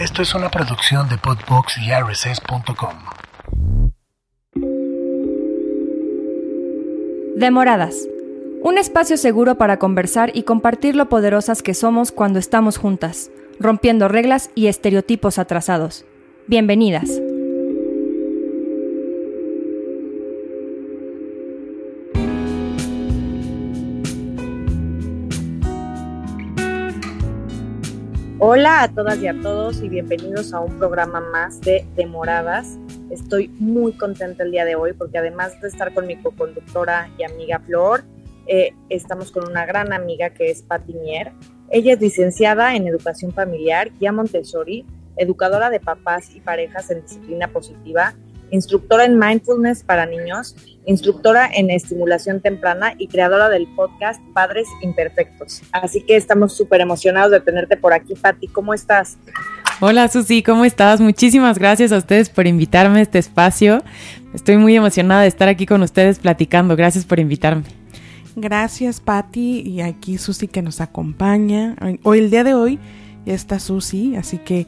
Esto es una producción de Podbox y RSS.com. Demoradas. Un espacio seguro para conversar y compartir lo poderosas que somos cuando estamos juntas, rompiendo reglas y estereotipos atrasados. Bienvenidas. Hola a todas y a todos y bienvenidos a un programa más de Demoradas. Estoy muy contenta el día de hoy porque además de estar con mi coconductora y amiga Flor, eh, estamos con una gran amiga que es Patti Mier. Ella es licenciada en Educación Familiar, guía Montessori, educadora de papás y parejas en disciplina positiva instructora en mindfulness para niños, instructora en estimulación temprana y creadora del podcast Padres Imperfectos. Así que estamos súper emocionados de tenerte por aquí, Patti. ¿Cómo estás? Hola Susi, ¿cómo estás? Muchísimas gracias a ustedes por invitarme a este espacio. Estoy muy emocionada de estar aquí con ustedes platicando. Gracias por invitarme. Gracias Patti y aquí Susi que nos acompaña. Hoy el día de hoy ya está Susi, así que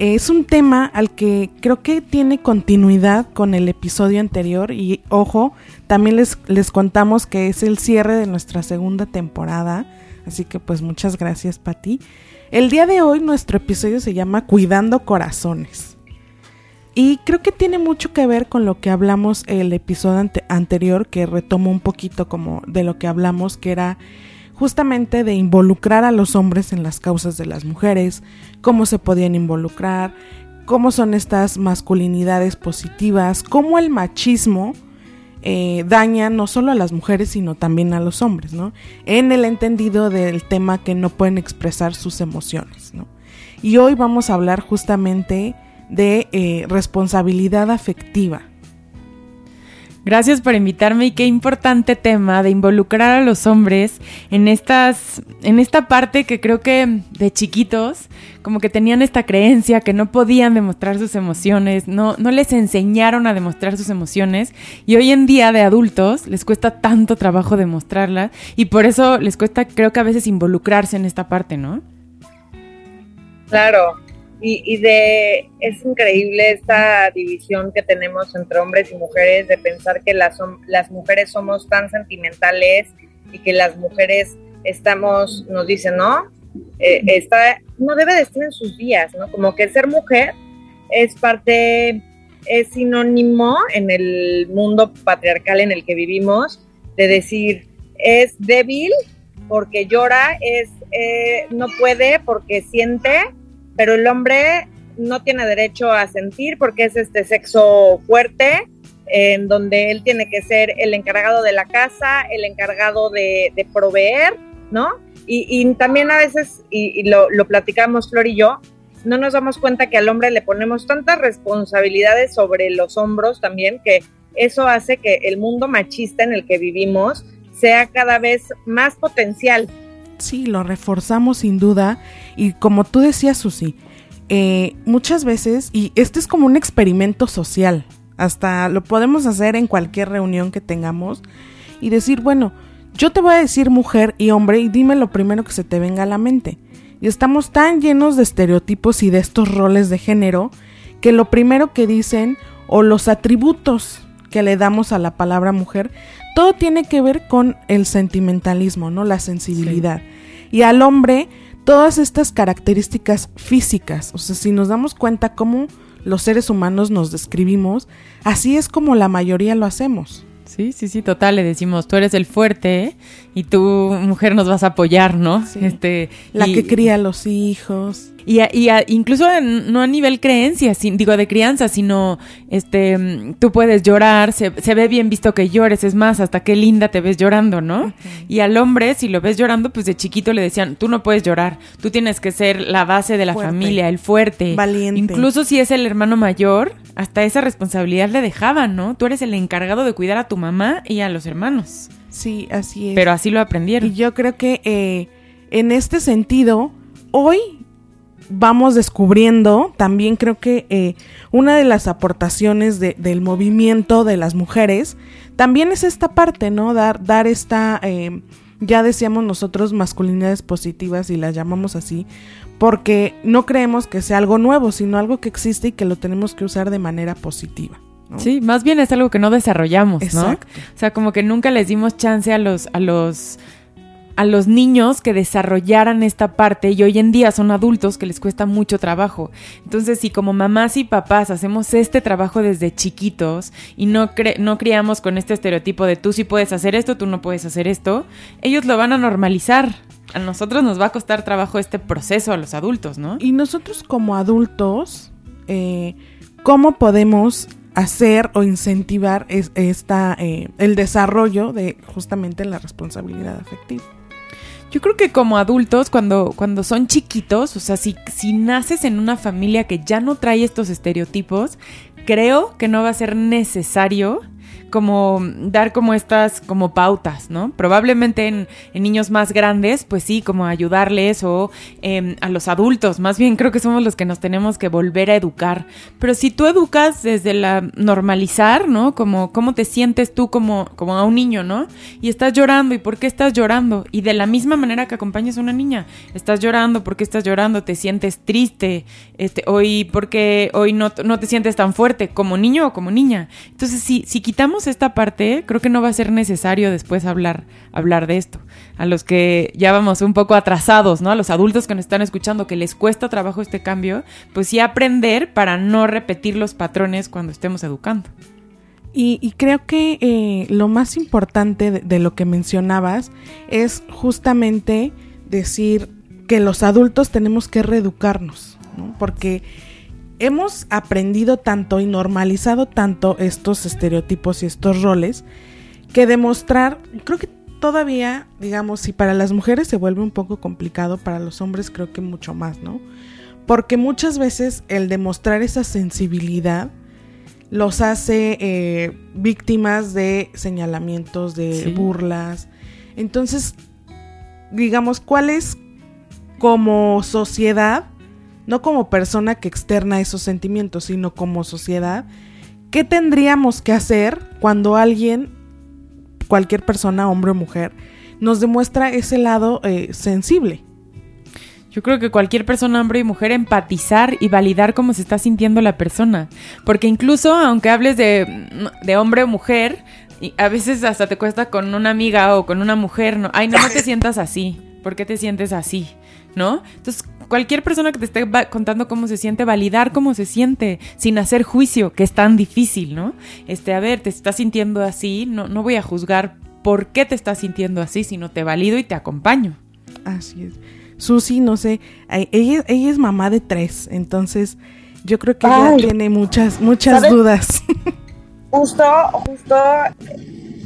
es un tema al que creo que tiene continuidad con el episodio anterior y ojo, también les, les contamos que es el cierre de nuestra segunda temporada, así que pues muchas gracias Pati. El día de hoy nuestro episodio se llama Cuidando Corazones. Y creo que tiene mucho que ver con lo que hablamos el episodio anterior, que retomo un poquito como de lo que hablamos, que era justamente de involucrar a los hombres en las causas de las mujeres, cómo se podían involucrar, cómo son estas masculinidades positivas, cómo el machismo eh, daña no solo a las mujeres, sino también a los hombres, ¿no? En el entendido del tema que no pueden expresar sus emociones, ¿no? Y hoy vamos a hablar justamente de eh, responsabilidad afectiva. Gracias por invitarme y qué importante tema de involucrar a los hombres en estas en esta parte que creo que de chiquitos como que tenían esta creencia que no podían demostrar sus emociones, no no les enseñaron a demostrar sus emociones y hoy en día de adultos les cuesta tanto trabajo demostrarlas y por eso les cuesta creo que a veces involucrarse en esta parte, ¿no? Claro, y, de, es increíble esta división que tenemos entre hombres y mujeres de pensar que las, las mujeres somos tan sentimentales y que las mujeres estamos, nos dicen, ¿no? Eh, está, no debe de estar en sus días, ¿no? Como que ser mujer es parte, es sinónimo en el mundo patriarcal en el que vivimos de decir, es débil porque llora, es, eh, no puede porque siente pero el hombre no tiene derecho a sentir porque es este sexo fuerte, en donde él tiene que ser el encargado de la casa, el encargado de, proveer, ¿no? Y, también a veces, y, lo, lo, platicamos Flor y yo, no nos damos cuenta que al hombre le ponemos tantas responsabilidades sobre los hombros también, que eso hace que el mundo machista en el que vivimos sea cada vez más potencial, sí, lo reforzamos sin duda. Y como tú decías, Susi, eh, muchas veces, y este es como un experimento social, hasta lo podemos hacer en cualquier reunión que tengamos, y decir, bueno, yo te voy a decir mujer y hombre y dime lo primero que se te venga a la mente. Y estamos tan llenos de estereotipos y de estos roles de género que lo primero que dicen o los atributos que le damos a la palabra mujer, todo tiene que ver con el sentimentalismo, ¿no? La sensibilidad. Y al hombre, todas estas características físicas, o sea, si nos damos cuenta cómo los seres humanos nos describimos, así es como la mayoría lo hacemos. Sí, sí, sí, total, le decimos, tú eres el fuerte y tu mujer nos vas a apoyar, ¿no? Este, la que cría a los hijos. Y, y incluso no a nivel creencia, digo de crianza, sino este tú puedes llorar, se, ve bien visto que llores, es más, hasta qué linda te ves llorando, ¿no? Y al hombre, si lo ves llorando, pues de chiquito le decían, tú no puedes llorar, tú tienes que ser la base de la familia, el fuerte. Valiente. Incluso si es el hermano mayor, hasta esa responsabilidad le dejaban, ¿no? Tú eres el encargado de cuidar a tu mamá y a los hermanos. Sí, así es. Pero así lo aprendieron. Y yo creo que eh, en este sentido, hoy vamos descubriendo, también creo que eh, una de las aportaciones del movimiento de las mujeres también es esta parte, ¿no? Dar, dar esta, eh, ya decíamos nosotros masculinidades positivas y las llamamos así, porque no creemos que sea algo nuevo, sino algo que existe y que lo tenemos que usar de manera positiva. Sí, más bien es algo que no desarrollamos, ¿no? O sea, como que nunca les dimos chance a los, a los a los niños que desarrollaran esta parte y hoy en día son adultos que les cuesta mucho trabajo. Entonces, si como mamás y papás hacemos este trabajo desde chiquitos y no, no criamos con este estereotipo de tú sí puedes hacer esto, tú no puedes hacer esto, ellos lo van a normalizar. A nosotros nos va a costar trabajo este proceso a los adultos, ¿no? Y nosotros como adultos, eh, ¿cómo podemos hacer o incentivar esta, eh, el desarrollo de justamente la responsabilidad afectiva? Yo creo que como adultos, cuando, cuando son chiquitos, o sea, si, si naces en una familia que ya no trae estos estereotipos, creo que no va a ser necesario como dar como estas como pautas, ¿no? Probablemente en, niños más grandes, pues sí, como ayudarles o em, a los adultos, más bien creo que somos los que nos tenemos que volver a educar. Pero si tú educas desde la normalizar, ¿no? Como cómo te sientes tú como, como a un niño, ¿no? Y estás llorando, ¿y por qué estás llorando? Y de la misma manera que acompañas a una niña, estás llorando, ¿por qué estás llorando? ¿Te sientes triste? Este, hoy, ¿por qué hoy no, no te sientes tan fuerte como niño o como niña? Entonces, si, si quitamos esta parte, creo que no va a ser necesario después hablar, hablar de esto. A los que ya vamos un poco atrasados, ¿no? A los adultos que nos están escuchando, que les cuesta trabajo este cambio, pues sí aprender para no repetir los patrones cuando estemos educando. Y, creo que eh, lo más importante de, lo que mencionabas es justamente decir que los adultos tenemos que reeducarnos, ¿no? Porque hemos aprendido tanto y normalizado tanto estos estereotipos y estos roles que demostrar, creo que todavía, digamos, si para las mujeres se vuelve un poco complicado, para los hombres creo que mucho más, ¿no? Porque muchas veces el demostrar esa sensibilidad los hace eh, víctimas de señalamientos, de burlas. Entonces, digamos, ¿cuál es como sociedad no como persona que externa esos sentimientos, sino como sociedad, ¿qué tendríamos que hacer cuando alguien, cualquier persona, hombre o mujer, nos demuestra ese lado eh, sensible? Yo creo que cualquier persona, hombre y mujer, empatizar y validar cómo se está sintiendo la persona. Porque incluso, aunque hables de, de hombre o mujer, a veces hasta te cuesta con una amiga o con una mujer, no, ay, no, no te sientas así. ¿Por qué te sientes así? ¿No? Entonces, cualquier persona que te esté contando cómo se siente, validar cómo se siente, sin hacer juicio, que es tan difícil, ¿no? Este, a ver, te estás sintiendo así, no, no voy a juzgar por qué te estás sintiendo así, sino te valido y te acompaño. Así es. Susi, no sé, ella, ella es mamá de tres, entonces yo creo que ella tiene muchas, muchas dudas. Justo, justo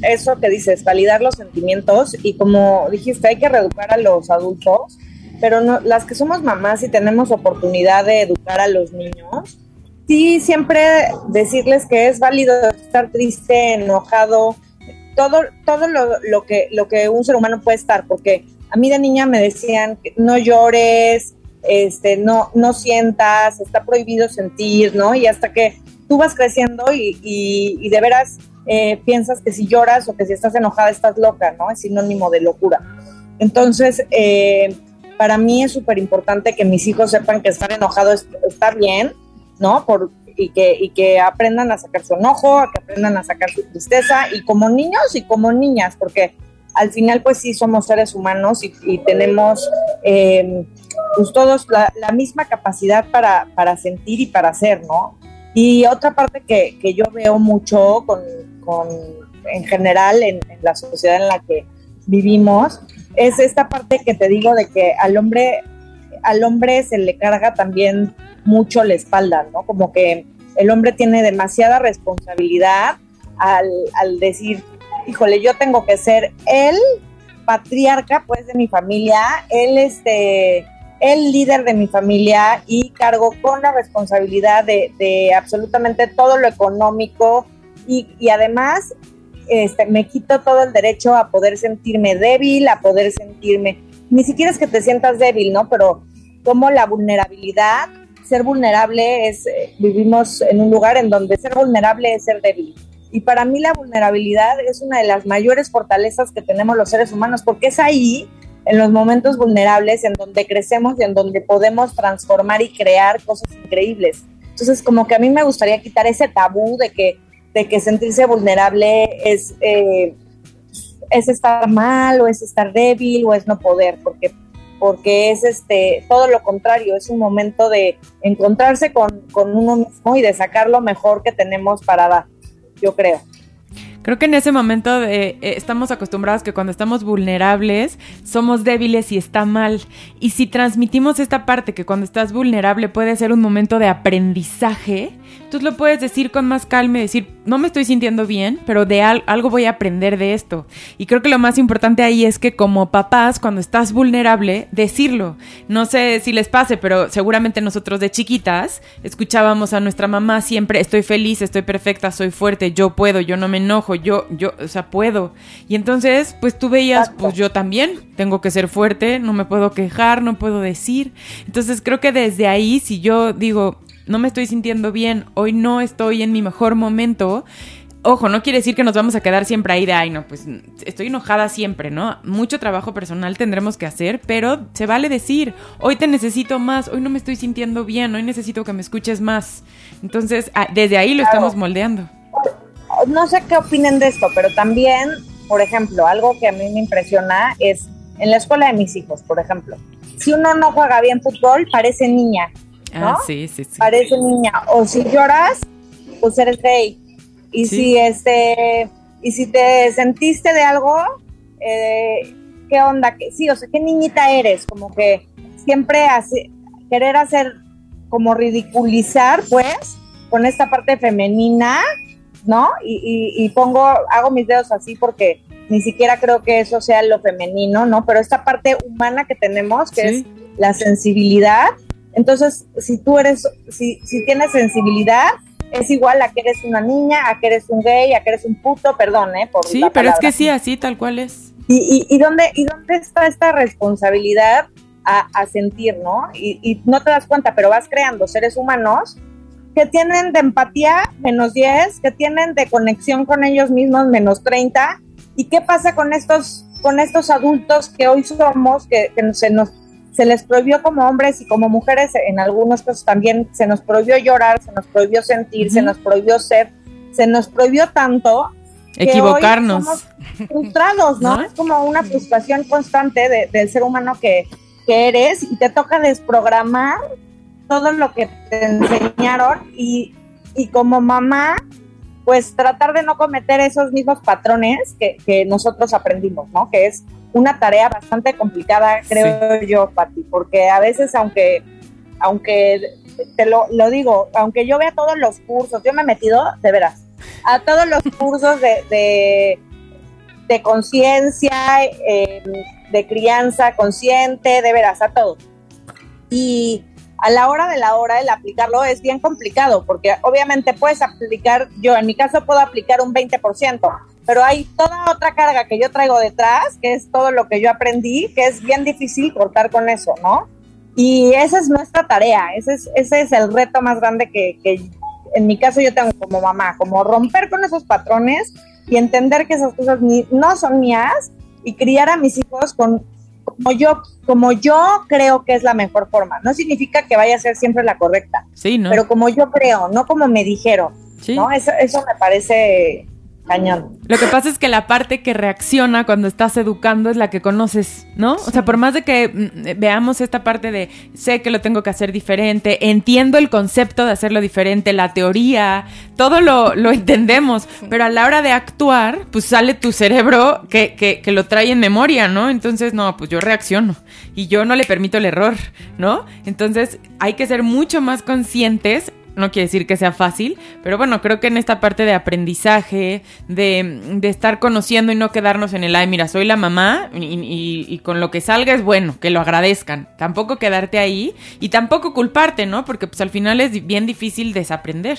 eso que dices, validar los sentimientos y como dijiste, hay que reeducar a los adultos pero no, las que somos mamás y tenemos oportunidad de educar a los niños, sí siempre decirles que es válido estar triste, enojado, todo, todo lo, que, lo que un ser humano puede estar, porque a mí de niña me decían no llores, este, no, no sientas, está prohibido sentir, ¿no? Y hasta que tú vas creciendo y, y, de veras eh, piensas que si lloras o que si estás enojada estás loca, ¿no? Es sinónimo de locura. Entonces, eh, para mí es súper importante que mis hijos sepan que estar enojado es estar bien, ¿no? Por, y, que, y que aprendan a sacar su enojo, que aprendan a sacar su tristeza, y como niños y como niñas, porque al final pues sí somos seres humanos y, tenemos em, pues todos la, misma capacidad para, para, sentir y para hacer, ¿no? Y otra parte que, que yo veo mucho con, con en general en, en la sociedad en la que vivimos es esta parte que te digo de que al hombre, al hombre se le carga también mucho la espalda, ¿no? Como que el hombre tiene demasiada responsabilidad al, al decir, híjole, yo tengo que ser el patriarca, pues, de mi familia, él, este, el líder de mi familia y cargo con la responsabilidad de, de absolutamente todo lo económico y, y además este, me quito todo el derecho a poder sentirme débil, a poder sentirme, ni siquiera es que te sientas débil, ¿no? Pero como la vulnerabilidad, ser vulnerable es, eh, vivimos en un lugar en donde ser vulnerable es ser débil. Y para mí la vulnerabilidad es una de las mayores fortalezas que tenemos los seres humanos, porque es ahí, en los momentos vulnerables, en donde crecemos y en donde podemos transformar y crear cosas increíbles. Entonces, como que a mí me gustaría quitar ese tabú de que, de que sentirse vulnerable es, eh, es estar mal o es estar débil o es no poder, porque porque es este todo lo contrario, es un momento de encontrarse con, con uno mismo y de sacar lo mejor que tenemos para dar, yo creo. Creo que en ese momento de, eh, estamos acostumbrados que cuando estamos vulnerables somos débiles y está mal. Y si transmitimos esta parte que cuando estás vulnerable puede ser un momento de aprendizaje, tú lo puedes decir con más calma y decir, no me estoy sintiendo bien, pero de algo voy a aprender de esto. Y creo que lo más importante ahí es que como papás, cuando estás vulnerable, decirlo. No sé si les pase, pero seguramente nosotros de chiquitas escuchábamos a nuestra mamá siempre, estoy feliz, estoy perfecta, soy fuerte, yo puedo, yo no me enojo, yo, yo, o sea, puedo. Y entonces, pues tú veías, pues yo también tengo que ser fuerte, no me puedo quejar, no puedo decir. Entonces creo que desde ahí, si yo digo, no me estoy sintiendo bien, hoy no estoy en mi mejor momento, ojo, no quiere decir que nos vamos a quedar siempre ahí de, ay, no, pues estoy enojada siempre, ¿no? Mucho trabajo personal tendremos que hacer, pero se vale decir, hoy te necesito más, hoy no me estoy sintiendo bien, hoy necesito que me escuches más. Entonces, ah, desde ahí lo estamos moldeando. No sé qué opinen de esto, pero también, por ejemplo, algo que a mí me impresiona es en la escuela de mis hijos, por ejemplo, si uno no juega bien fútbol, parece niña Ah, sí, sí, sí. Parece niña. O si lloras, pues eres gay. Y si este, y si te sentiste de algo, eh, ¿qué onda? Sí, o sea, ¿qué niñita eres? Como que siempre hace, querer hacer, como ridiculizar, pues, con esta parte femenina, ¿no? Y, pongo, hago mis dedos así porque ni siquiera creo que eso sea lo femenino, ¿no? Pero esta parte humana que tenemos, que es la sensibilidad, entonces, si tú eres, si, si tienes sensibilidad, es igual a que eres una niña, a que eres un gay, a que eres un puto, perdón, ¿eh? Por sí, pero es que sí, así tal cual es. ¿Y, y, dónde, y dónde está esta responsabilidad a, sentir, no? Y, y, no te das cuenta, pero vas creando seres humanos que tienen de empatía menos 10, que tienen de conexión con ellos mismos menos 30. ¿Y qué pasa con estos, con estos adultos que hoy somos, que, que se nos se les prohibió como hombres y como mujeres, en algunos casos también se nos prohibió llorar, se nos prohibió sentir, se nos prohibió ser, se nos prohibió tanto. Equivocarnos. Que frustrados, ¿no? Es como una frustración constante del ser humano que, que eres y te toca desprogramar todo lo que te enseñaron y, y como mamá pues tratar de no cometer esos mismos patrones que, que, nosotros aprendimos, ¿no? Que es una tarea bastante complicada, creo yo, Pati, porque a veces, aunque, aunque te lo, lo, digo, aunque yo vea todos los cursos, yo me he metido, de veras, a todos los cursos de, de, de conciencia, eh, de crianza consciente, de veras, a todos. Y a la hora de la hora el aplicarlo es bien complicado, porque obviamente puedes aplicar, yo en mi caso puedo aplicar un 20%, pero hay toda otra carga que yo traigo detrás, que es todo lo que yo aprendí, que es bien difícil cortar con eso, ¿no? Y esa es nuestra tarea, ese es, ese es el reto más grande que, que en mi caso yo tengo como mamá, como romper con esos patrones y entender que esas cosas ni, no son mías y criar a mis hijos con como yo, como yo creo que es la mejor forma. No significa que vaya a ser siempre la correcta. Sí, ¿no? Pero como yo creo, no como me dijeron. Sí. ¿no? Eso, eso me parece cañón. Lo que pasa es que la parte que reacciona cuando estás educando es la que conoces, ¿no? O sea, por más de que mm, veamos esta parte de sé que lo tengo que hacer diferente, entiendo el concepto de hacerlo diferente, la teoría, todo lo, lo entendemos, pero a la hora de actuar, pues sale tu cerebro que, que, que lo trae en memoria, ¿no? Entonces, no, pues yo reacciono y yo no le permito el error, ¿no? Entonces, hay que ser mucho más conscientes no quiere decir que sea fácil, pero bueno, creo que en esta parte de aprendizaje, de, estar conociendo y no quedarnos en el, ay, mira, soy la mamá y, con lo que salga es bueno, que lo agradezcan. Tampoco quedarte ahí y tampoco culparte, ¿no? Porque pues al final es bien difícil desaprender.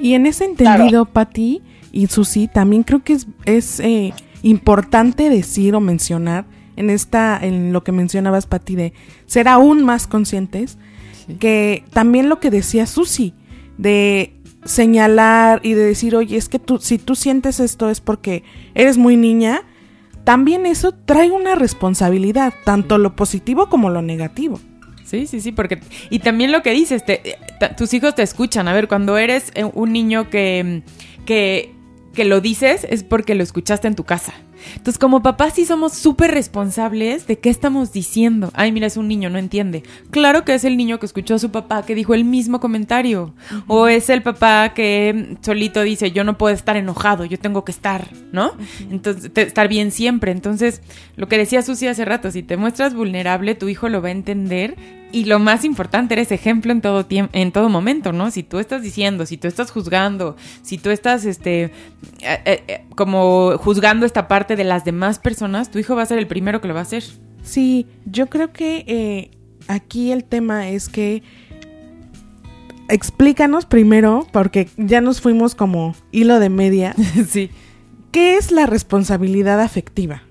Y en ese entendido, Patti y Susi, también creo que es, es eh, importante decir o mencionar en esta, en lo que mencionabas, Patti, de ser aún más conscientes que también lo que decía Susi, de señalar y de decir, oye, es que tú, si tú sientes esto es porque eres muy niña, también eso trae una responsabilidad, tanto lo positivo como lo negativo. Sí, sí, sí, porque... Y también lo que dices, te- tus hijos te escuchan. A ver, cuando eres eh, un niño que, que, que lo dices es porque lo escuchaste en tu casa. Entonces, como papás sí somos súper responsables de qué estamos diciendo. Ay, mira, es un niño, no entiende. Claro que es el niño que escuchó a su papá que dijo el mismo comentario. O es el papá que solito dice, yo no puedo estar enojado, yo tengo que estar, ¿no? Entonces, te- estar bien siempre. Entonces, lo que decía Susi hace rato, si te muestras vulnerable, tu hijo lo va a entender. Y lo más importante, eres ejemplo en todo tiempo, en todo momento, ¿no? Si tú estás diciendo, si tú estás juzgando, si tú estás, este, eh, eh, eh, como juzgando esta parte de las demás personas, tu hijo va a ser el primero que lo va a hacer. Sí, yo creo que eh, aquí el tema es que explícanos primero, porque ya nos fuimos como hilo de media, sí. ¿qué es la responsabilidad afectiva?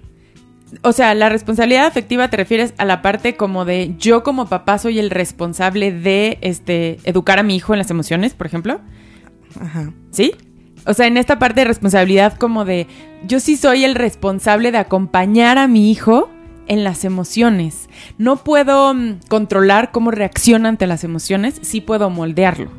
O sea, la responsabilidad afectiva te refieres a la parte como de yo como papá soy el responsable de este educar a mi hijo en las emociones, por ejemplo. Ajá. ¿Sí? O sea, en esta parte de responsabilidad como de yo sí soy el responsable de acompañar a mi hijo en las emociones. No puedo mm, controlar cómo reacciona ante las emociones, sí puedo moldearlo.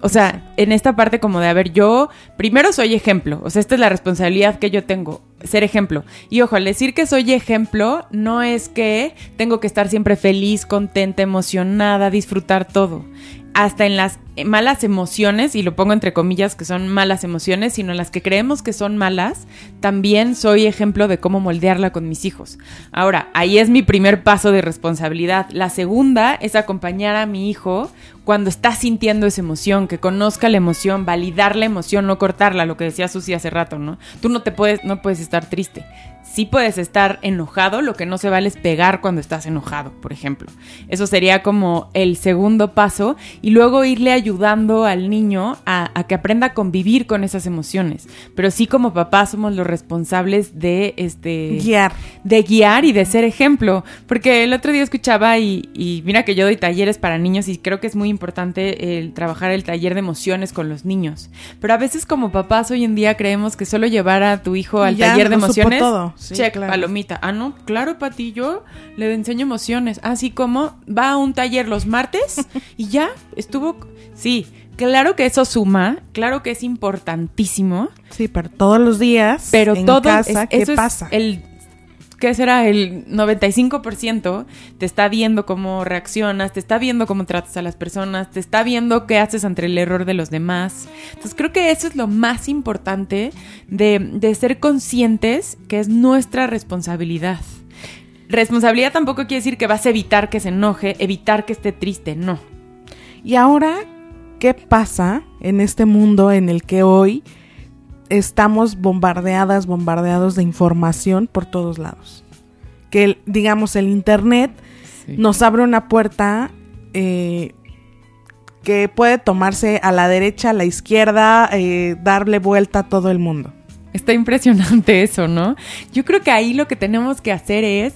O sea, en esta parte como de, a ver, yo primero soy ejemplo, o sea, esta es la responsabilidad que yo tengo, ser ejemplo. Y ojo, al decir que soy ejemplo, no es que tengo que estar siempre feliz, contenta, emocionada, disfrutar todo. Hasta en las malas emociones, y lo pongo entre comillas que son malas emociones, sino en las que creemos que son malas, también soy ejemplo de cómo moldearla con mis hijos. Ahora, ahí es mi primer paso de responsabilidad. La segunda es acompañar a mi hijo cuando está sintiendo esa emoción, que conozca la emoción, validar la emoción, no cortarla, lo que decía Susi hace rato, ¿no? Tú no te puedes, no puedes estar triste. Sí puedes estar enojado, lo que no se vale es pegar cuando estás enojado, por ejemplo. Eso sería como el segundo paso y luego irle ayudando al niño a, a que aprenda a convivir con esas emociones. Pero sí como papás somos los responsables de este Guiar. de guiar y de ser ejemplo. Porque el otro día escuchaba y, y mira que yo doy talleres para niños y creo que es muy importante el trabajar el taller de emociones con los niños. Pero a veces como papás hoy en día creemos que solo llevar a tu hijo al ya taller de emociones, todo. Sí, check, claro. palomita. Ah, no, claro, Pati, yo le enseño emociones. Así como va a un taller los martes y ya estuvo... Sí, claro que eso suma, claro que es importantísimo. Sí, pero todos los días Pero en todo casa, es- ¿qué eso es pasa? el ¿qué será? El 95% te está viendo cómo reaccionas, te está viendo cómo tratas a las personas, te está viendo qué haces ante el error de los demás. Entonces creo que eso es lo más importante de, de ser conscientes que es nuestra responsabilidad. Responsabilidad tampoco quiere decir que vas a evitar que se enoje, evitar que esté triste, no. Y ahora, ¿qué pasa en este mundo en el que hoy estamos bombardeadas, bombardeados de información por todos lados? Que, el- digamos, el Internet nos abre una puerta eh, que puede tomarse a la derecha, a la izquierda, eh, darle vuelta a todo el mundo. Está impresionante eso, ¿no? Yo creo que ahí lo que tenemos que hacer es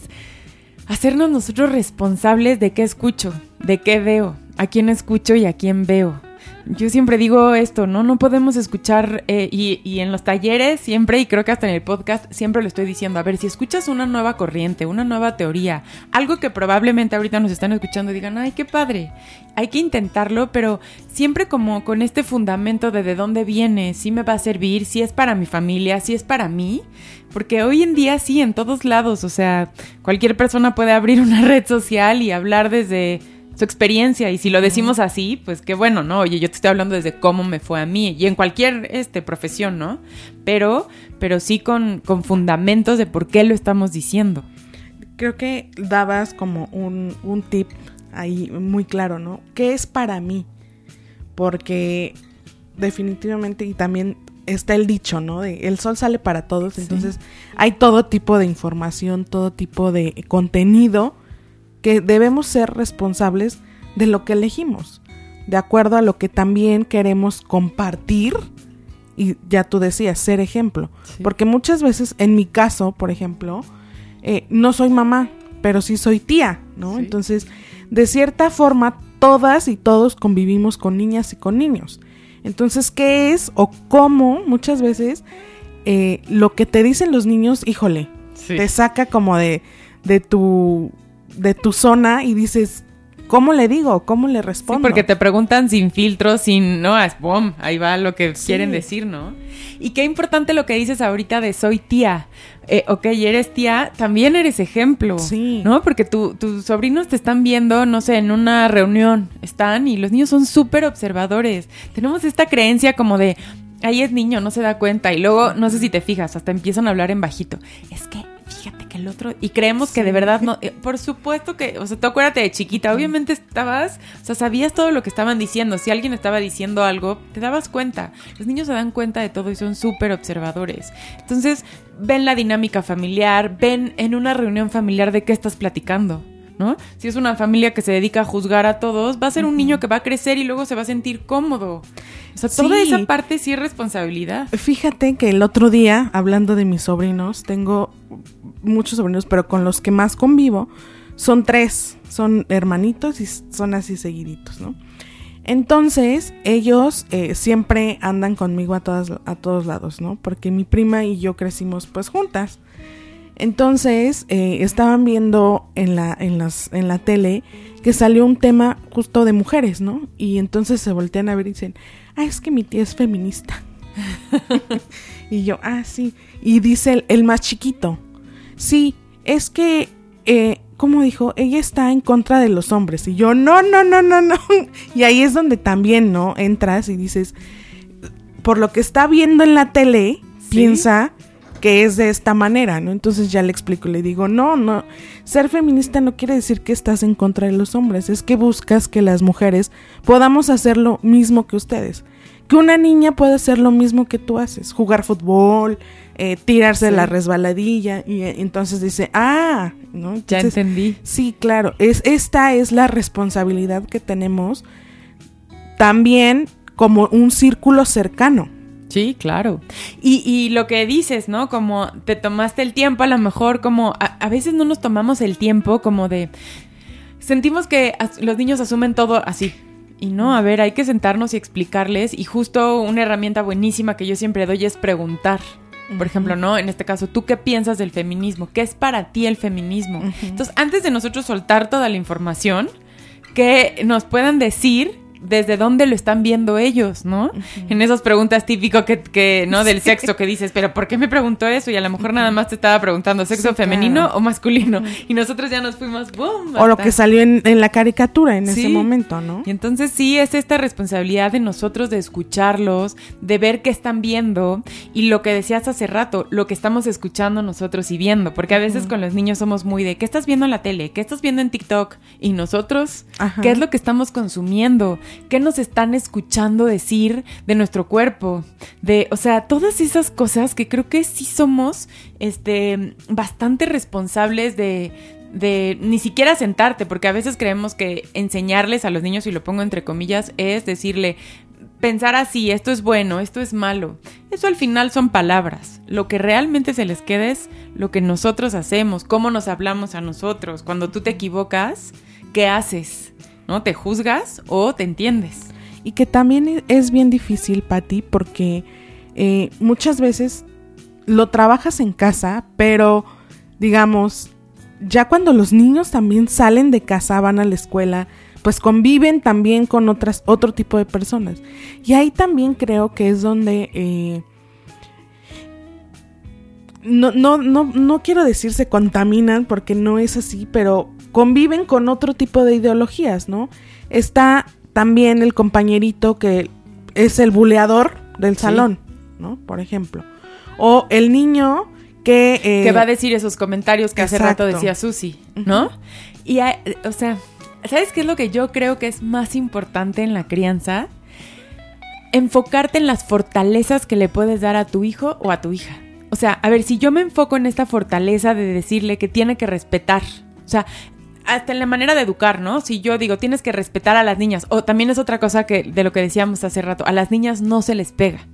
hacernos nosotros responsables de qué escucho, de qué veo, a quién escucho y a quién veo. Yo siempre digo esto, ¿no? No podemos escuchar, eh, y, y en los talleres siempre, y creo que hasta en el podcast, siempre lo estoy diciendo, a ver, si escuchas una nueva corriente, una nueva teoría, algo que probablemente ahorita nos están escuchando y digan, ay, qué padre, hay que intentarlo, pero siempre como con este fundamento de de dónde viene, si me va a servir, si es para mi familia, si es para mí, porque hoy en día sí, en todos lados, o sea, cualquier persona puede abrir una red social y hablar desde su experiencia y si lo decimos así, pues qué bueno, ¿no? Oye, yo te estoy hablando desde cómo me fue a mí y en cualquier este profesión, ¿no? Pero pero sí con, con fundamentos de por qué lo estamos diciendo. Creo que dabas como un, un tip ahí muy claro, ¿no? ¿Qué es para mí? Porque definitivamente y también está el dicho, ¿no? De el sol sale para todos, entonces hay todo tipo de información, todo tipo de contenido que debemos ser responsables de lo que elegimos, de acuerdo a lo que también queremos compartir y ya tú decías, ser ejemplo. Sí. Porque muchas veces, en mi caso, por ejemplo, eh, no soy mamá, pero sí soy tía, ¿no? Sí. Entonces, de cierta forma, todas y todos convivimos con niñas y con niños. Entonces, ¿qué es o cómo muchas veces eh, lo que te dicen los niños, híjole, te saca como de, de, tu, de tu zona y dices, ¿cómo le digo? ¿Cómo le respondo? Sí, porque te preguntan sin filtro, sin, no, es boom, ahí va lo que quieren decir, ¿no? Y qué importante lo que dices ahorita de soy tía. Eh, ok, eres tía, también eres ejemplo. Sí. ¿No? Porque tu, tus sobrinos te están viendo, no sé, en una reunión, están y los niños son súper observadores. Tenemos esta creencia como de, ahí es niño, no se da cuenta. Y luego, no sé si te fijas, hasta empiezan a hablar en bajito. Es que, que el otro. Y creemos que de verdad no. eh, Por supuesto que, o sea, tú acuérdate de chiquita, obviamente estabas, o sea, sabías todo lo que estaban diciendo. Si alguien estaba diciendo algo, te dabas cuenta. Los niños se dan cuenta de todo y son súper observadores. Entonces, ven la dinámica familiar, ven en una reunión familiar de qué estás platicando. ¿No? Si es una familia que se dedica a juzgar a todos, va a ser un niño que va a crecer y luego se va a sentir cómodo. O sea, toda Sí. esa parte sí es responsabilidad. Fíjate que el otro día, hablando de mis sobrinos, tengo muchos sobrinos, pero con los que más convivo son tres, son hermanitos y son así seguiditos, ¿no? Entonces, ellos eh, siempre andan conmigo a, todas, a todos lados, ¿no? Porque mi prima y yo crecimos pues juntas. Entonces, eh, estaban viendo en la, en, las, en la tele que salió un tema justo de mujeres, ¿no? Y entonces se voltean a ver y dicen, ah, es que mi tía es feminista. y yo, ah, sí. Y dice el, el más chiquito, sí, es que, eh, ¿cómo dijo? Ella está en contra de los hombres. Y yo, no, no, no, no, no. Y ahí es donde también, ¿no? Entras y dices, por lo que está viendo en la tele, piensa que es de esta manera, ¿no? Entonces ya le explico, le digo, no, no, ser feminista no quiere decir que estás en contra de los hombres, es que buscas que las mujeres podamos hacer lo mismo que ustedes. Que una niña puede hacer lo mismo que tú haces, jugar fútbol, eh, tirarse la resbaladilla, y eh, entonces dice, ah, ¿no? Ya entendí. Sí, claro, es, esta es la responsabilidad que tenemos también como un círculo cercano. Sí, claro. Y, y lo que dices, ¿no? Como te tomaste el tiempo, a lo mejor como a, a veces no nos tomamos el tiempo como de... Sentimos que los niños asumen todo así. Y no, a ver, hay que sentarnos y explicarles. Y justo una herramienta buenísima que yo siempre doy es preguntar. Por ejemplo, ¿no? En este caso, ¿tú qué piensas del feminismo? ¿Qué es para ti el feminismo? Entonces, antes de nosotros soltar toda la información, que nos puedan decir desde dónde lo están viendo ellos, ¿no? En esas preguntas típicas que, que, ¿no? Del sexo que dices, pero ¿por qué me preguntó eso? Y a lo mejor nada más te estaba preguntando sexo Sí, femenino claro. o masculino. Y nosotros ya nos fuimos, ¡boom! O lo que salió en, en la caricatura en ese momento, ¿no? y entonces sí es esta responsabilidad de nosotros de escucharlos, de ver qué están viendo y lo que decías hace rato, lo que estamos escuchando nosotros y viendo, porque a veces con los niños somos muy de ¿qué estás viendo en la tele? ¿Qué estás viendo en TikTok? Y nosotros, Ajá. ¿qué es lo que estamos consumiendo? ¿Qué nos están escuchando decir de nuestro cuerpo? De, o sea, todas esas cosas que creo que sí somos este bastante responsables de de ni siquiera sentarte, porque a veces creemos que enseñarles a los niños, y lo pongo entre comillas, es decirle, pensar así, esto es bueno, esto es malo. Eso al final son palabras. Lo que realmente se les queda es lo que nosotros hacemos, cómo nos hablamos a nosotros. Cuando tú te equivocas, ¿qué haces? ¿No? ¿Te juzgas o te entiendes? Y que también e- es bien difícil, Patti, porque eh, muchas veces lo trabajas en casa, pero digamos, ya cuando los niños también salen de casa, van a la escuela, pues conviven también con otras, otro tipo de personas. Y ahí también creo que es donde eh, no, no, no, no quiero decir se contaminan porque no es así, pero conviven con otro tipo de ideologías, ¿no? Está también el compañerito que es el buleador del Sí. salón, ¿no? Por ejemplo. O el niño que... eh, que va a decir esos comentarios que hace rato decía Susi, ¿no? Y, hay- o sea, ¿sabes qué es lo que yo creo que es más importante en la crianza? Enfocarte en las fortalezas que le puedes dar a tu hijo o a tu hija. O sea, a ver, si yo me enfoco en esta fortaleza de decirle que tiene que respetar, o sea, hasta en la manera de educar, ¿no? Si yo digo, tienes que respetar a las niñas, o también es otra cosa que de lo que decíamos hace rato, a las niñas no se les pega.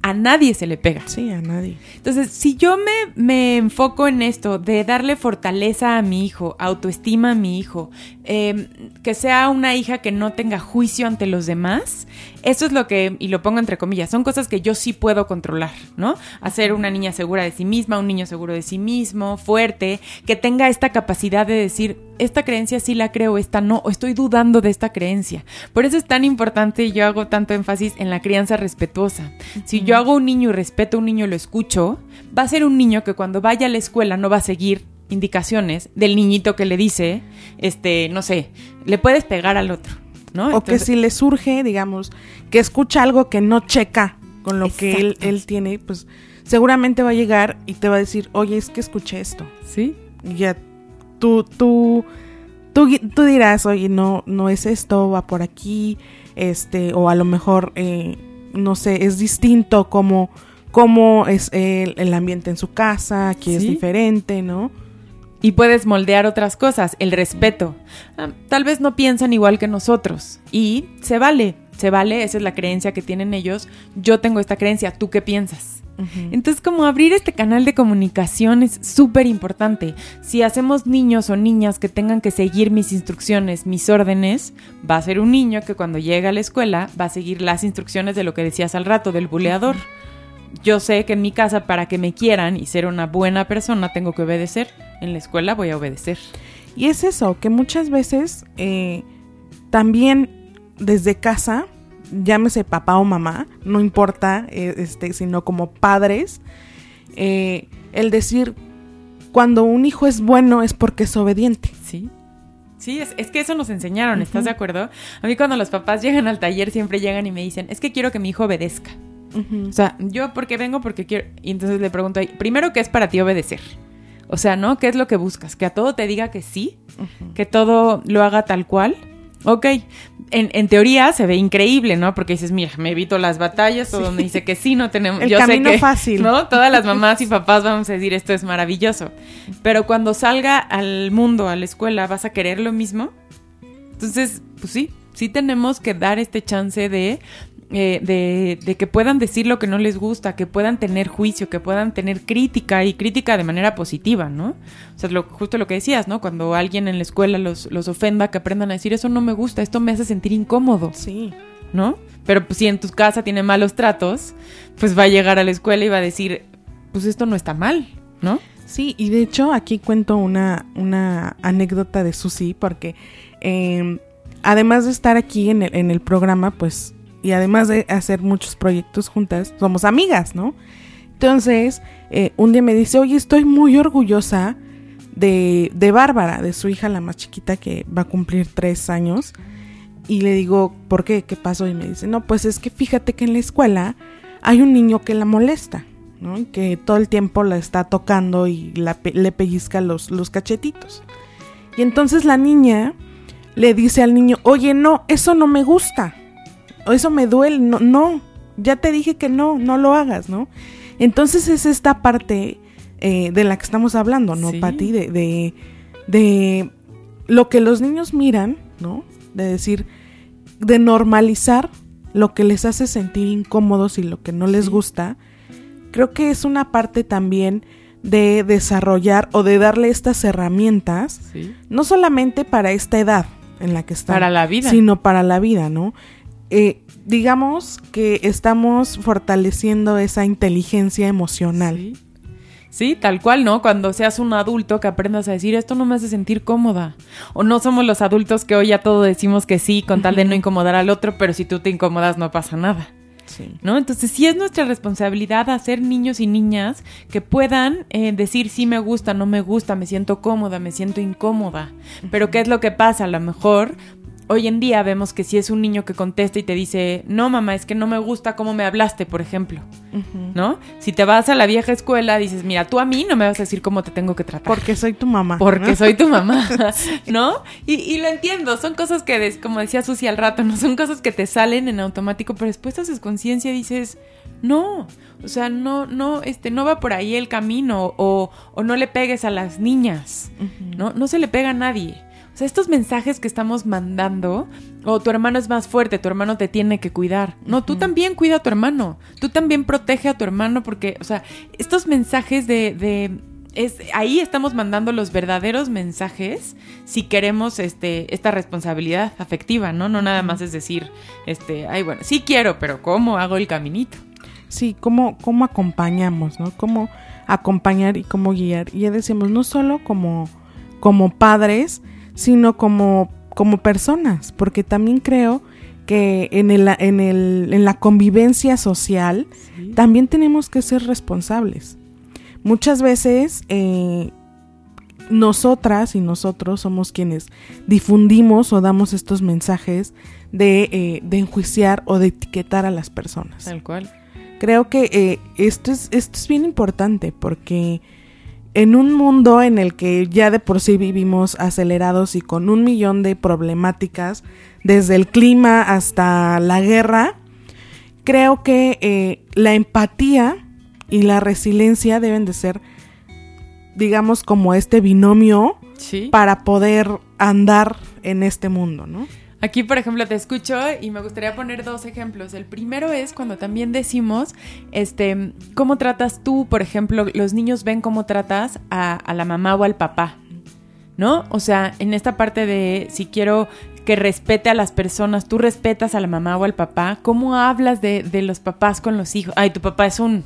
A nadie se le pega. Sí, a nadie. Entonces, si yo me, me enfoco en esto de darle fortaleza a mi hijo, autoestima a mi hijo, eh, que sea una hija que no tenga juicio ante los demás, eso es lo que, y lo pongo entre comillas, son cosas que yo sí puedo controlar, ¿no? Hacer una niña segura de sí misma, un niño seguro de sí mismo, fuerte, que tenga esta capacidad de decir, esta creencia sí la creo, esta no, o estoy dudando de esta creencia. Por eso es tan importante y yo hago tanto énfasis en la crianza respetuosa. Si yo hago un niño y respeto a un niño y lo escucho, va a ser un niño que cuando vaya a la escuela no va a seguir indicaciones del niñito que le dice, este, no sé, le puedes pegar al otro, ¿no? O que si le surge, digamos, que escucha algo que no checa con lo que él, él tiene, pues seguramente va a llegar y te va a decir, oye, es que escuché esto. Sí, Y ya tú, tú, tú, tú dirás, oye, no, no es esto, va por aquí, este, o a lo mejor, eh, no sé, es distinto como, como es el, el ambiente en su casa, aquí es Sí. diferente, ¿no? Y puedes moldear otras cosas, el respeto. Ah, tal vez no piensan igual que nosotros. Y se vale, se vale, esa es la creencia que tienen ellos. Yo tengo esta creencia, ¿tú qué piensas? Entonces, como abrir este canal de comunicación es súper importante. Si hacemos niños o niñas que tengan que seguir mis instrucciones, mis órdenes, va a ser un niño que cuando llega a la escuela va a seguir las instrucciones de lo que decías al rato, del buleador. Yo sé que en mi casa, para que me quieran y ser una buena persona, tengo que obedecer. En la escuela voy a obedecer. Y es eso, que muchas veces eh, también desde casa, llámese papá o mamá, no importa, eh, este, sino como padres, eh, el decir cuando un hijo es bueno es porque es obediente. Sí. Sí, es, es que eso nos enseñaron, ¿estás de acuerdo? A mí cuando los papás llegan al taller siempre llegan y me dicen, es que quiero que mi hijo obedezca. O sea, yo porque vengo porque quiero... Y entonces le pregunto ahí, primero, ¿qué es para ti obedecer? O sea, ¿no? ¿Qué es lo que buscas? ¿Que a todo te diga que sí? ¿Que todo lo haga tal cual? Ok, en, en teoría se ve increíble, ¿no? Porque dices, mira, me evito las batallas, todo me dice que sí, no tenemos... El yo camino sé que, fácil. ¿no? Todas las mamás y papás vamos a decir, esto es maravilloso. Pero cuando salga al mundo, a la escuela, ¿vas a querer lo mismo? Entonces, pues sí, sí tenemos que dar este chance de, eh, de, de que puedan decir lo que no les gusta, que puedan tener juicio, que puedan tener crítica y crítica de manera positiva, ¿no? O sea, lo, justo lo que decías, ¿no? Cuando alguien en la escuela los, los ofenda, que aprendan a decir, eso no me gusta, esto me hace sentir incómodo, Sí. ¿no? Pero pues, si en tu casa tiene malos tratos, pues va a llegar a la escuela y va a decir, pues esto no está mal, ¿no? Sí, y de hecho aquí cuento una, una anécdota de Susi, porque eh, además de estar aquí en el, en el programa, pues, y además de hacer muchos proyectos juntas, somos amigas, ¿no? Entonces, eh, un día me dice, oye, estoy muy orgullosa de, de Bárbara, de su hija la más chiquita que va a cumplir tres años. Y le digo, ¿por qué? ¿Qué pasó? Y me dice, no, pues es que fíjate que en la escuela hay un niño que la molesta, ¿no? Que todo el tiempo la está tocando y le pellizca los, los cachetitos. Y entonces la niña le dice al niño, oye, no, eso no me gusta. Eso me duele, no, no, ya te dije que no, no lo hagas, ¿no? Entonces es esta parte eh, de la que estamos hablando, ¿no, Sí. Pati? De, de, de lo que los niños miran, ¿no? De decir, de normalizar lo que les hace sentir incómodos y lo que no les Sí. gusta, creo que es una parte también de desarrollar o de darle estas herramientas, Sí. no solamente para esta edad en la que están, Para la vida. sino para la vida, ¿no? Eh, digamos que estamos fortaleciendo esa inteligencia emocional. Sí. Sí, tal cual, ¿no? Cuando seas un adulto que aprendas a decir, esto no me hace sentir cómoda. O no somos los adultos que hoy ya todo decimos que sí con tal de no incomodar al otro, pero si tú te incomodas no pasa nada. Sí. ¿No? Entonces sí es nuestra responsabilidad hacer niños y niñas que puedan eh, decir sí me gusta, no me gusta, me siento cómoda, me siento incómoda. Pero ¿qué es lo que pasa? A lo mejor hoy en día vemos que si es un niño que contesta y te dice, no mamá, es que no me gusta cómo me hablaste, por ejemplo. ¿No? Si te vas a la vieja escuela, dices, mira, tú a mí no me vas a decir cómo te tengo que tratar. Porque soy tu mamá. Porque ¿no? soy tu mamá, ¿no? Y, y lo entiendo, son cosas que, como decía Susi al rato, no son cosas que te salen en automático, pero después haces conciencia y dices, no, o sea, no, no, este, no va por ahí el camino, o, o no le pegues a las niñas, ¿no? No se le pega a nadie. O sea, estos mensajes que estamos mandando, o tu hermano es más fuerte, tu hermano te tiene que cuidar. No, tú también cuida a tu hermano, tú también protege a tu hermano porque, o sea, estos mensajes de, de es, ahí estamos mandando los verdaderos mensajes si queremos este, esta responsabilidad afectiva, ¿no? No nada más es decir, este, ay, bueno, sí quiero, pero ¿cómo hago el caminito? Sí, cómo, cómo acompañamos, ¿no? Cómo acompañar y cómo guiar. Y ya decimos, no solo como, como padres, sino como, como personas, porque también creo que en, el, en, el, en la convivencia social también tenemos que ser responsables. Muchas veces eh, nosotras y nosotros somos quienes difundimos o damos estos mensajes de, eh, de enjuiciar o de etiquetar a las personas. Tal cual. Creo que eh, esto, es, esto es bien importante porque en un mundo en el que ya de por sí vivimos acelerados y con un millón de problemáticas, desde el clima hasta la guerra, creo que eh, la empatía y la resiliencia deben de ser, digamos, como este binomio Sí. para poder andar en este mundo, ¿no? Aquí, por ejemplo, te escucho y me gustaría poner dos ejemplos. El primero es cuando también decimos, este, cómo tratas tú, por ejemplo, los niños ven cómo tratas a, la mamá o al papá, ¿no? O sea, en esta parte de si quiero que respete a las personas, tú respetas a la mamá o al papá, ¿cómo hablas de, de los papás con los hijos? Ay, tu papá es un...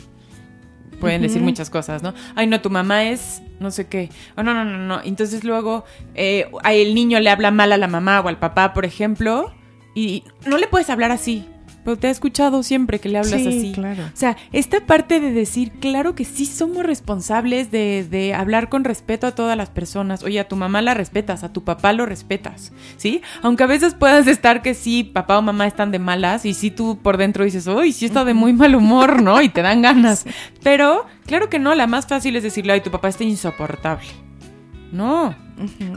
Pueden decir muchas cosas, ¿no? Ay, no, tu mamá es no sé qué. Oh, no, no, no, no. Entonces luego eh, el niño le habla mal a la mamá o al papá, por ejemplo, y no le puedes hablar así. Pero te he escuchado siempre que le hablas Sí, así. claro. O sea, esta parte de decir, claro que sí somos responsables de, de hablar con respeto a todas las personas. Oye, a tu mamá la respetas, a tu papá lo respetas, ¿sí? Aunque a veces puedas estar que sí, papá o mamá están de malas y sí tú por dentro dices, uy, sí está de muy mal humor, ¿no? Y te dan ganas. Pero, claro que no, la más fácil es decirle, ay, tu papá está insoportable. No,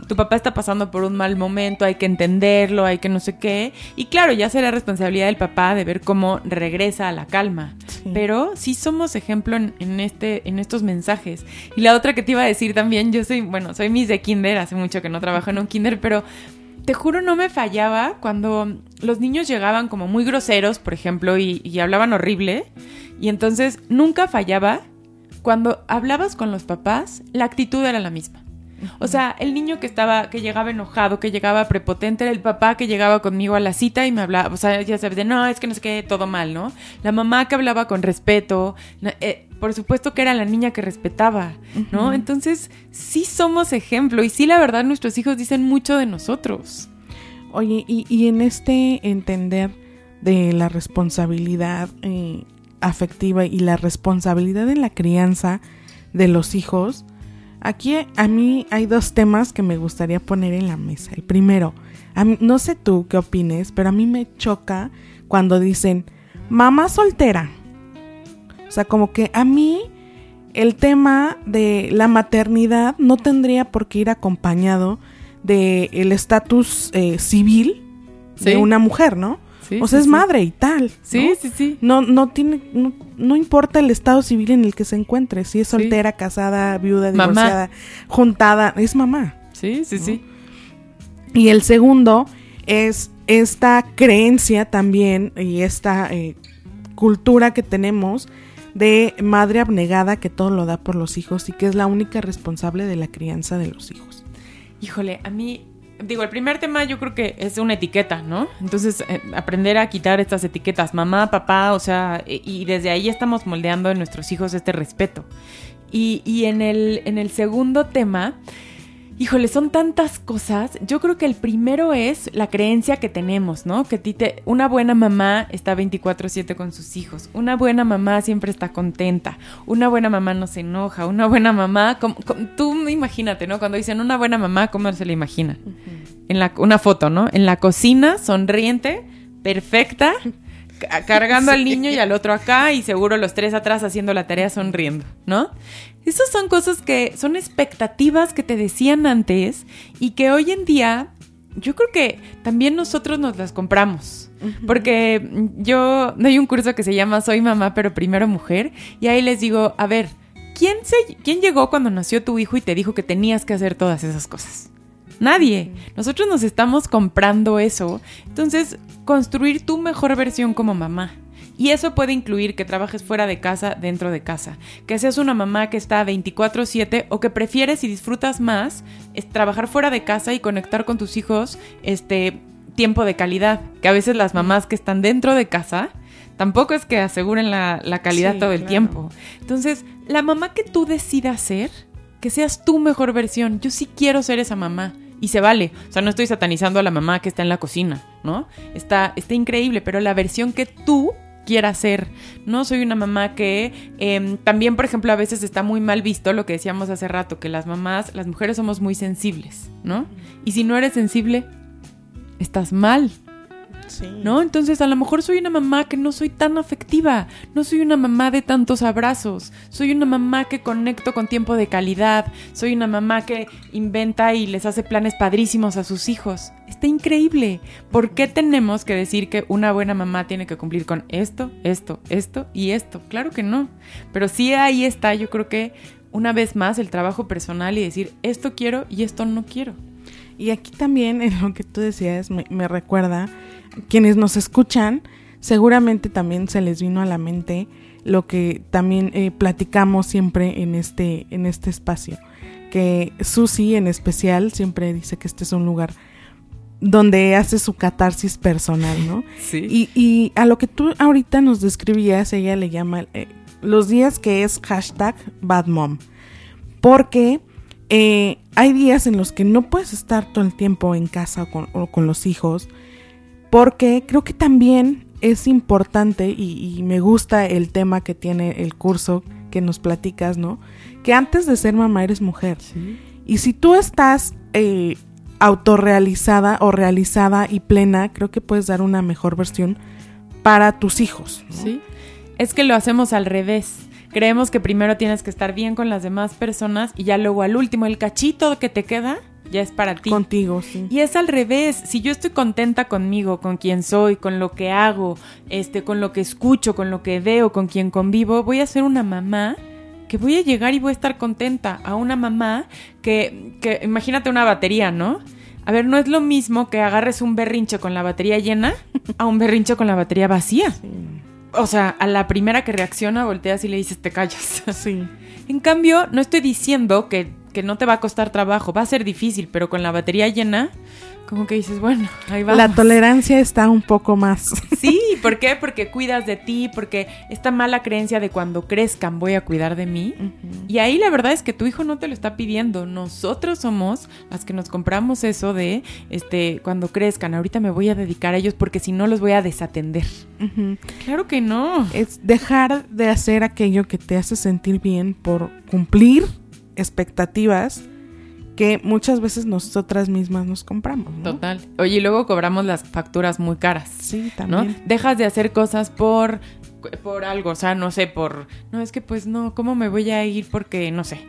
tu papá está pasando por un mal momento, hay que entenderlo, hay que no sé qué. Y claro, ya será responsabilidad del papá de ver cómo regresa a la calma. Sí. Pero sí somos ejemplo en, en este, en estos mensajes. Y la otra que te iba a decir también, yo soy, bueno, soy Miss de Kinder, hace mucho que no trabajo en un Kinder, pero te juro no me fallaba cuando los niños llegaban como muy groseros, por ejemplo, y, y hablaban horrible. Y entonces nunca fallaba cuando hablabas con los papás, la actitud era la misma. O sea, el niño que estaba, que llegaba enojado, que llegaba prepotente, era el papá que llegaba conmigo a la cita y me hablaba, o sea, ya sabes, de no, es que no sé qué, todo mal, ¿no? La mamá que hablaba con respeto, eh, por supuesto que era la niña que respetaba, ¿no? Entonces, sí somos ejemplo y sí, la verdad, nuestros hijos dicen mucho de nosotros. Oye, y, y en este entender de la responsabilidad eh, afectiva y la responsabilidad en la crianza de los hijos, aquí a mí hay dos temas que me gustaría poner en la mesa. El primero, a mí- no sé tú qué opines, pero a mí me choca cuando dicen mamá soltera. O sea, como que a mí el tema de la maternidad no tendría por qué ir acompañado de el estatus eh, civil de una mujer, ¿no? Sí, o sea, sí, es sí. madre y tal. Sí, ¿no? sí, sí. No, no tiene, no, no importa el estado civil en el que se encuentre, si es Sí. soltera, casada, viuda, Mamá. divorciada, juntada, es mamá. Sí, sí, sí. Y el segundo es esta creencia también y esta eh, cultura que tenemos de madre abnegada que todo lo da por los hijos y que es la única responsable de la crianza de los hijos. Híjole, a mí, digo, el primer tema yo creo que es una etiqueta, ¿no? Entonces, eh, aprender a quitar estas etiquetas, mamá, papá, o sea, y, y desde ahí estamos moldeando en nuestros hijos este respeto. Y, y en, el, en el segundo tema, híjole, son tantas cosas. Yo creo que el primero es la creencia que tenemos, ¿no? Que te- una buena mamá está 24/7 con sus hijos. Una buena mamá siempre está contenta. Una buena mamá no se enoja. Una buena mamá, como- tú imagínate, ¿no? Cuando dicen una buena mamá, ¿cómo se la imagina? En la, una foto, ¿no? En la cocina, sonriente, perfecta, ca- cargando al niño y al otro acá y seguro los tres atrás haciendo la tarea sonriendo, ¿no? Esas son cosas que son expectativas que te decían antes y que hoy en día yo creo que también nosotros nos las compramos. Porque yo doy un curso que se llama Soy mamá, pero primero mujer. Y ahí les digo, a ver, ¿quién, se, ¿quién llegó cuando nació tu hijo y te dijo que tenías que hacer todas esas cosas? Nadie. Nosotros nos estamos comprando eso. Entonces, construir tu mejor versión como mamá. Y eso puede incluir que trabajes fuera de casa, dentro de casa. Que seas una mamá que está 24/7 o que prefieres y disfrutas más es trabajar fuera de casa y conectar con tus hijos este tiempo de calidad. Que a veces las mamás que están dentro de casa tampoco es que aseguren la, calidad todo el tiempo. Entonces, la mamá que tú decidas ser, que seas tu mejor versión. Yo sí quiero ser esa mamá. Y se vale. O sea, no estoy satanizando a la mamá que está en la cocina, ¿no? Está, está increíble, pero la versión que tú quiera ser. No soy una mamá que em, también, por ejemplo, a veces está muy mal visto lo que decíamos hace rato, que las mamás, las mujeres somos muy sensibles, ¿no? Y si no eres sensible, estás mal. ¿No? Entonces a lo mejor soy una mamá que no soy tan afectiva, no soy una mamá de tantos abrazos, soy una mamá que conecto con tiempo de calidad, soy una mamá que inventa y les hace planes padrísimos a sus hijos. Está increíble. ¿Por qué tenemos que decir que una buena mamá tiene que cumplir con esto, esto, esto y esto? Claro que no. Pero sí ahí está, yo creo que una vez más el trabajo personal y decir esto quiero y esto no quiero. Y aquí también en lo que tú decías me, me recuerda quienes nos escuchan, seguramente también se les vino a la mente lo que también eh, platicamos siempre en este, en este espacio. Que Susi en especial siempre dice que este es un lugar donde hace su catarsis personal, ¿no? Sí. Y, a lo que tú ahorita nos describías, ella le llama eh, los días que es hashtag badmom. Porque eh, hay días en los que no puedes estar todo el tiempo en casa o con los hijos porque creo que también es importante y, me gusta el tema que tiene el curso que nos platicas, ¿no? Que antes de ser mamá eres mujer. Y si tú estás eh, autorrealizada o realizada y plena, creo que puedes dar una mejor versión para tus hijos. Sí. Es que lo hacemos al revés. Creemos que primero tienes que estar bien con las demás personas y ya luego al último, el cachito que te queda, ya es para ti. Contigo, sí. Y es al revés. Si yo estoy contenta conmigo, con quien soy, con lo que hago, este, con lo que escucho, con lo que veo, con quien convivo, voy a ser una mamá que voy a llegar y voy a estar contenta. A una mamá que, que imagínate una batería, ¿no? A ver, no es lo mismo que agarres un berrinche con la batería llena a un berrinche con la batería vacía. O sea, a la primera que reacciona, volteas y le dices, te callas. Sí. En cambio, no estoy diciendo que que no te va a costar trabajo, va a ser difícil, pero con la batería llena, como que dices, bueno, ahí va. La tolerancia está un poco más. Sí, ¿por qué? Porque cuidas de ti, porque esta mala creencia de cuando crezcan voy a cuidar de mí. Y ahí la verdad es que tu hijo no te lo está pidiendo. Nosotros somos las que nos compramos eso de, este, cuando crezcan, ahorita me voy a dedicar a ellos porque si no los voy a desatender. Claro que no. Es dejar de hacer aquello que te hace sentir bien por cumplir expectativas que muchas veces nosotras mismas nos compramos. Total. Oye, y luego cobramos las facturas muy caras. Sí, también. Dejas de hacer cosas por, por algo, o sea, no sé, por... No, es que pues no, ¿cómo me voy a ir? Porque, no sé.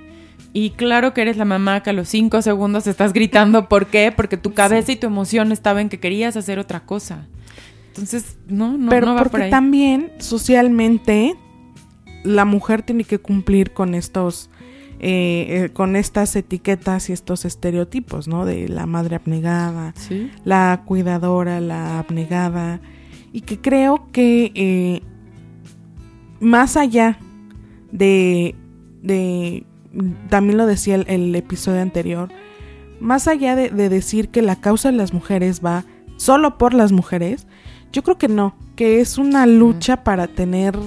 Y claro que eres la mamá que a los cinco segundos estás gritando, ¿por qué? Porque tu cabeza y tu emoción estaban en que querías hacer otra cosa. Entonces, no, no, Pero no va por ahí. también socialmente la mujer tiene que cumplir con estos eh, eh, con estas etiquetas y estos estereotipos, ¿no? De la madre abnegada, la cuidadora, la abnegada, y que creo que eh, más allá de, de, también lo decía el, episodio anterior, más allá de, de decir que la causa de las mujeres va solo por las mujeres, yo creo que no, que es una lucha para tener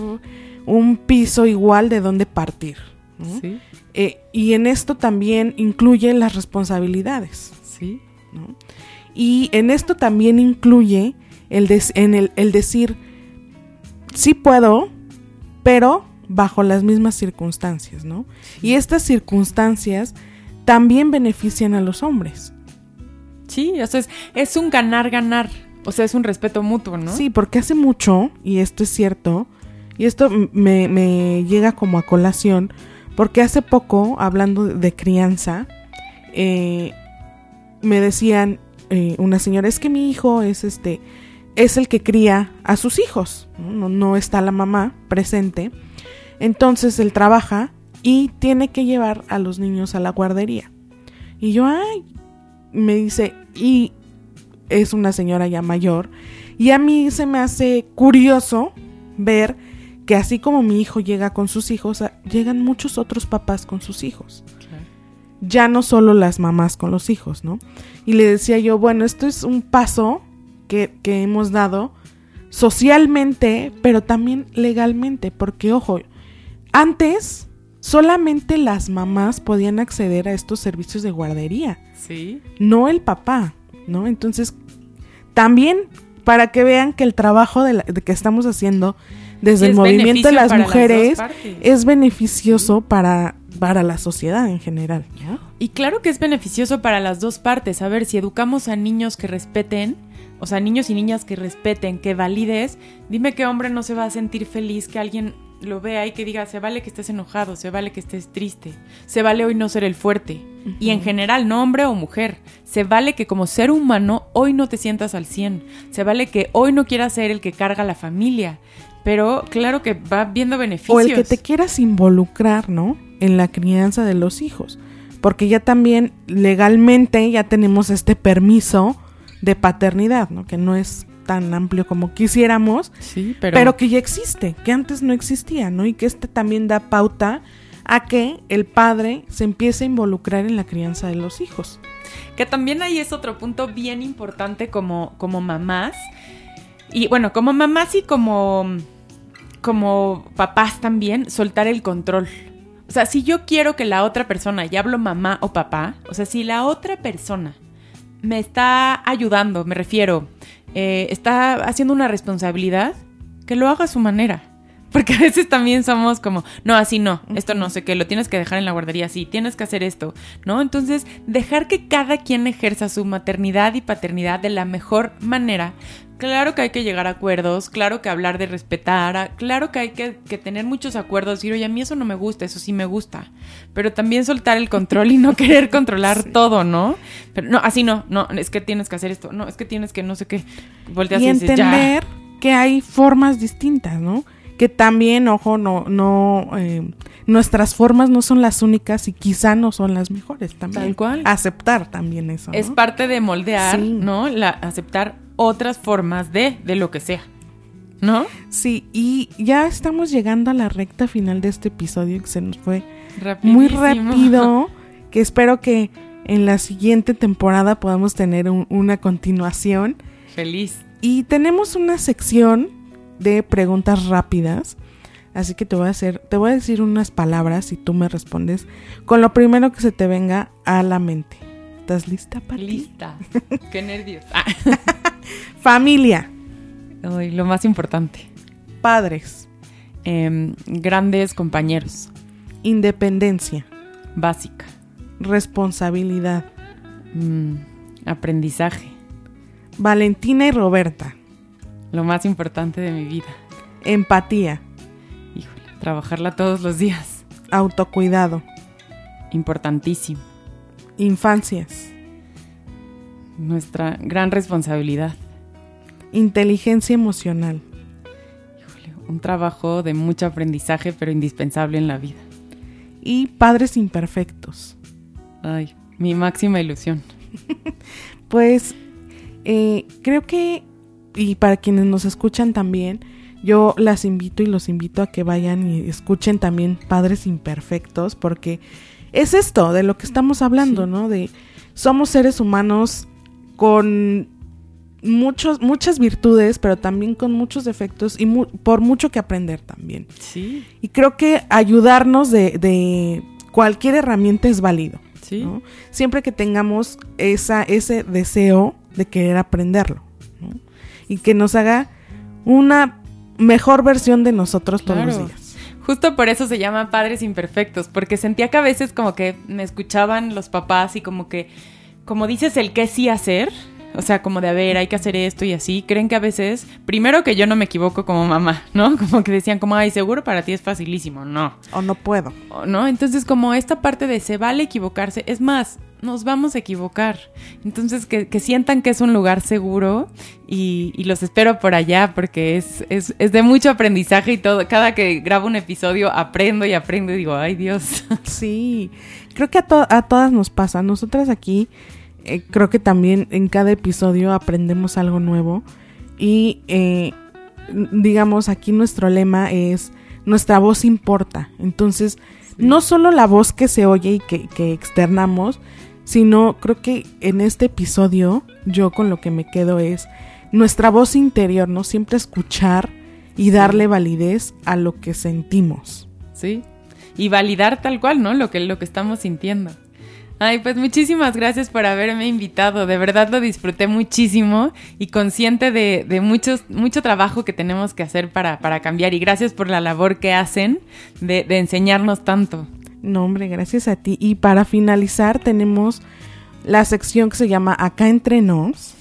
un piso igual de donde partir. ¿Sí? Eh, y en esto también incluye las responsabilidades. Sí. Y en esto también incluye el, en el, el decir, sí puedo, pero bajo las mismas circunstancias, ¿no? Y estas circunstancias también benefician a los hombres. Sí, o sea, es, es un ganar-ganar. O sea, es un respeto mutuo, ¿no? Sí, porque hace mucho, y esto es cierto, y esto me, me llega como a colación, porque hace poco, hablando de crianza, eh, me decían eh, una señora, es que mi hijo es este, es el que cría a sus hijos, ¿no? no está la mamá presente. Entonces él trabaja y tiene que llevar a los niños a la guardería. Y yo, ay, me dice, y es una señora ya mayor, y a mí se me hace curioso ver que así como mi hijo llega con sus hijos, llegan muchos otros papás con sus hijos. Ya no solo las mamás con los hijos, ¿no? Y le decía yo, bueno, esto es un paso que, que hemos dado socialmente, pero también legalmente, porque ojo, antes solamente las mamás podían acceder a estos servicios de guardería. Sí. No el papá, ¿no? Entonces, también para que vean que el trabajo de, que estamos haciendo desde el movimiento de las mujeres es beneficioso para, para la sociedad en general. Y claro que es beneficioso para las dos partes. A ver, si educamos a niños que respeten, o sea, niños y niñas que respeten, que valides, dime qué hombre no se va a sentir feliz que alguien lo vea y que diga, se vale que estés enojado, se vale que estés triste, se vale hoy no ser el fuerte. Y en general, no hombre o mujer, se vale que como ser humano hoy no te sientas al 100, se vale que hoy no quieras ser el que carga la familia, pero claro que va viendo beneficios. O el que te quieras involucrar, ¿no? En la crianza de los hijos, porque ya también legalmente ya tenemos este permiso de paternidad, ¿no? Que no es tan amplio como quisiéramos, sí, pero... pero que ya existe, que antes no existía, ¿no? Y que este también da pauta a que el padre se empiece a involucrar en la crianza de los hijos. Que también ahí es otro punto bien importante como, como mamás. Y bueno, como mamás y como, como papás también, soltar el control. O sea, si yo quiero que la otra persona, ya hablo mamá o papá, o sea, si la otra persona me está ayudando, me refiero, eh, está haciendo una responsabilidad, que lo haga a su manera. Porque a veces también somos como, no, así no, esto no sé qué, lo tienes que dejar en la guardería así, tienes que hacer esto, ¿no? Entonces, dejar que cada quien ejerza su maternidad y paternidad de la mejor manera. Claro que hay que llegar a acuerdos, claro que hablar de respetar, claro que hay que, tener muchos acuerdos, decir, oye, a mí eso no me gusta, eso sí me gusta, pero también soltar el control y no querer controlar todo, ¿no? Pero no, así no, no, es que tienes que hacer esto, no, es que tienes que no sé qué, volteas y, y entender que hay formas distintas, ¿no? que también, ojo, no, no, eh, nuestras formas no son las únicas y quizá no son las mejores también. Tal cual. Aceptar también eso. Es parte de moldear, ¿no? La, aceptar otras formas de, de lo que sea. ¿No? Sí, y ya estamos llegando a la recta final de este episodio que se nos fue muy rápido, que espero que en la siguiente temporada podamos tener una continuación. Feliz. Y tenemos una sección de preguntas rápidas. Así que te voy a hacer, te voy a decir unas palabras y tú me respondes con lo primero que se te venga a la mente. ¿Estás lista para Lista. Qué nervios. Familia. lo más importante. Padres. Em, grandes compañeros. Independencia. Básica. Responsabilidad. Mm, aprendizaje. Valentina y Roberta. Lo más importante de mi vida. Empatía. Híjole, trabajarla todos los días. Autocuidado. Importantísimo. Infancias. Nuestra gran responsabilidad. Inteligencia emocional. Híjole, un trabajo de mucho aprendizaje, pero indispensable en la vida. Y padres imperfectos. Ay, mi máxima ilusión. pues eh, creo que y para quienes nos escuchan también, yo las invito y los invito a que vayan y escuchen también Padres Imperfectos, porque es esto de lo que estamos hablando, ¿no? De somos seres humanos con muchos, muchas virtudes, pero también con muchos defectos y por mucho que aprender también. Sí. Y creo que ayudarnos de, de cualquier herramienta es válido. Sí. Siempre que tengamos esa, ese deseo de querer aprenderlo y que nos haga una mejor versión de nosotros todos los días. Justo por eso se llama Padres Imperfectos, porque sentía que a veces como que me escuchaban los papás y como que, como dices, el qué sí hacer, o sea, como de, a ver, hay que hacer esto y así, creen que a veces, primero que yo no me equivoco como mamá, ¿no? Como que decían como, ay, seguro para ti es facilísimo, no. O no puedo. ¿No? Entonces como esta parte de se vale equivocarse, es más, nos vamos a equivocar. Entonces, que, sientan que es un lugar seguro y, los espero por allá porque es, es, es, de mucho aprendizaje y todo. Cada que grabo un episodio aprendo y aprendo y digo, ay Dios. Sí, creo que a, a todas nos pasa. Nosotras aquí Eh, creo que también en cada episodio aprendemos algo nuevo y eh, digamos aquí nuestro lema es nuestra voz importa. Entonces, no solo la voz que se oye y que, que externamos, sino creo que en este episodio yo con lo que me quedo es nuestra voz interior, ¿no? Siempre escuchar y darle validez a lo que sentimos. Sí. Y validar tal cual, ¿no? Lo que, lo que estamos sintiendo. Ay, pues muchísimas gracias por haberme invitado. De verdad lo disfruté muchísimo y consciente de, de muchos, mucho trabajo que tenemos que hacer para, para, cambiar. Y gracias por la labor que hacen de, de enseñarnos tanto. No, hombre, gracias a ti. Y para finalizar tenemos la sección que se llama Acá entre nos,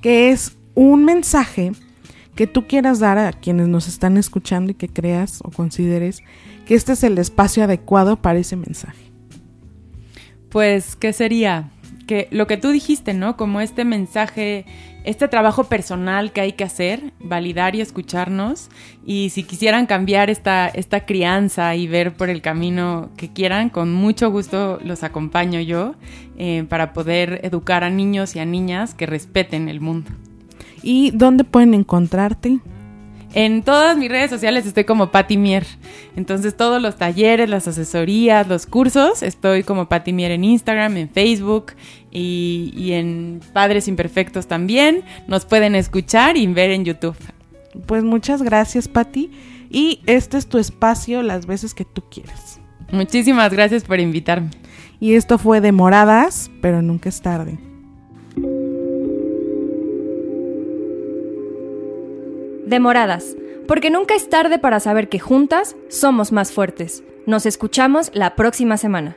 que es un mensaje que tú quieras dar a quienes nos están escuchando y que creas o consideres que este es el espacio adecuado para ese mensaje. Pues, ¿qué sería? Que lo que tú dijiste, ¿no? Como este mensaje, este trabajo personal que hay que hacer, validar y escucharnos. Y si quisieran cambiar esta, esta crianza y ver por el camino que quieran, con mucho gusto los acompaño yo eh, para poder educar a niños y a niñas que respeten el mundo. ¿Y dónde pueden encontrarte? En todas mis redes sociales estoy como Patti Mier. Entonces todos los talleres, las asesorías, los cursos, estoy como Patti Mier en Instagram, en Facebook y, y, en Padres Imperfectos también. Nos pueden escuchar y ver en YouTube. Pues muchas gracias Patti y este es tu espacio las veces que tú quieras. Muchísimas gracias por invitarme. Y esto fue de moradas, pero nunca es tarde. Demoradas, porque nunca es tarde para saber que juntas somos más fuertes. Nos escuchamos la próxima semana.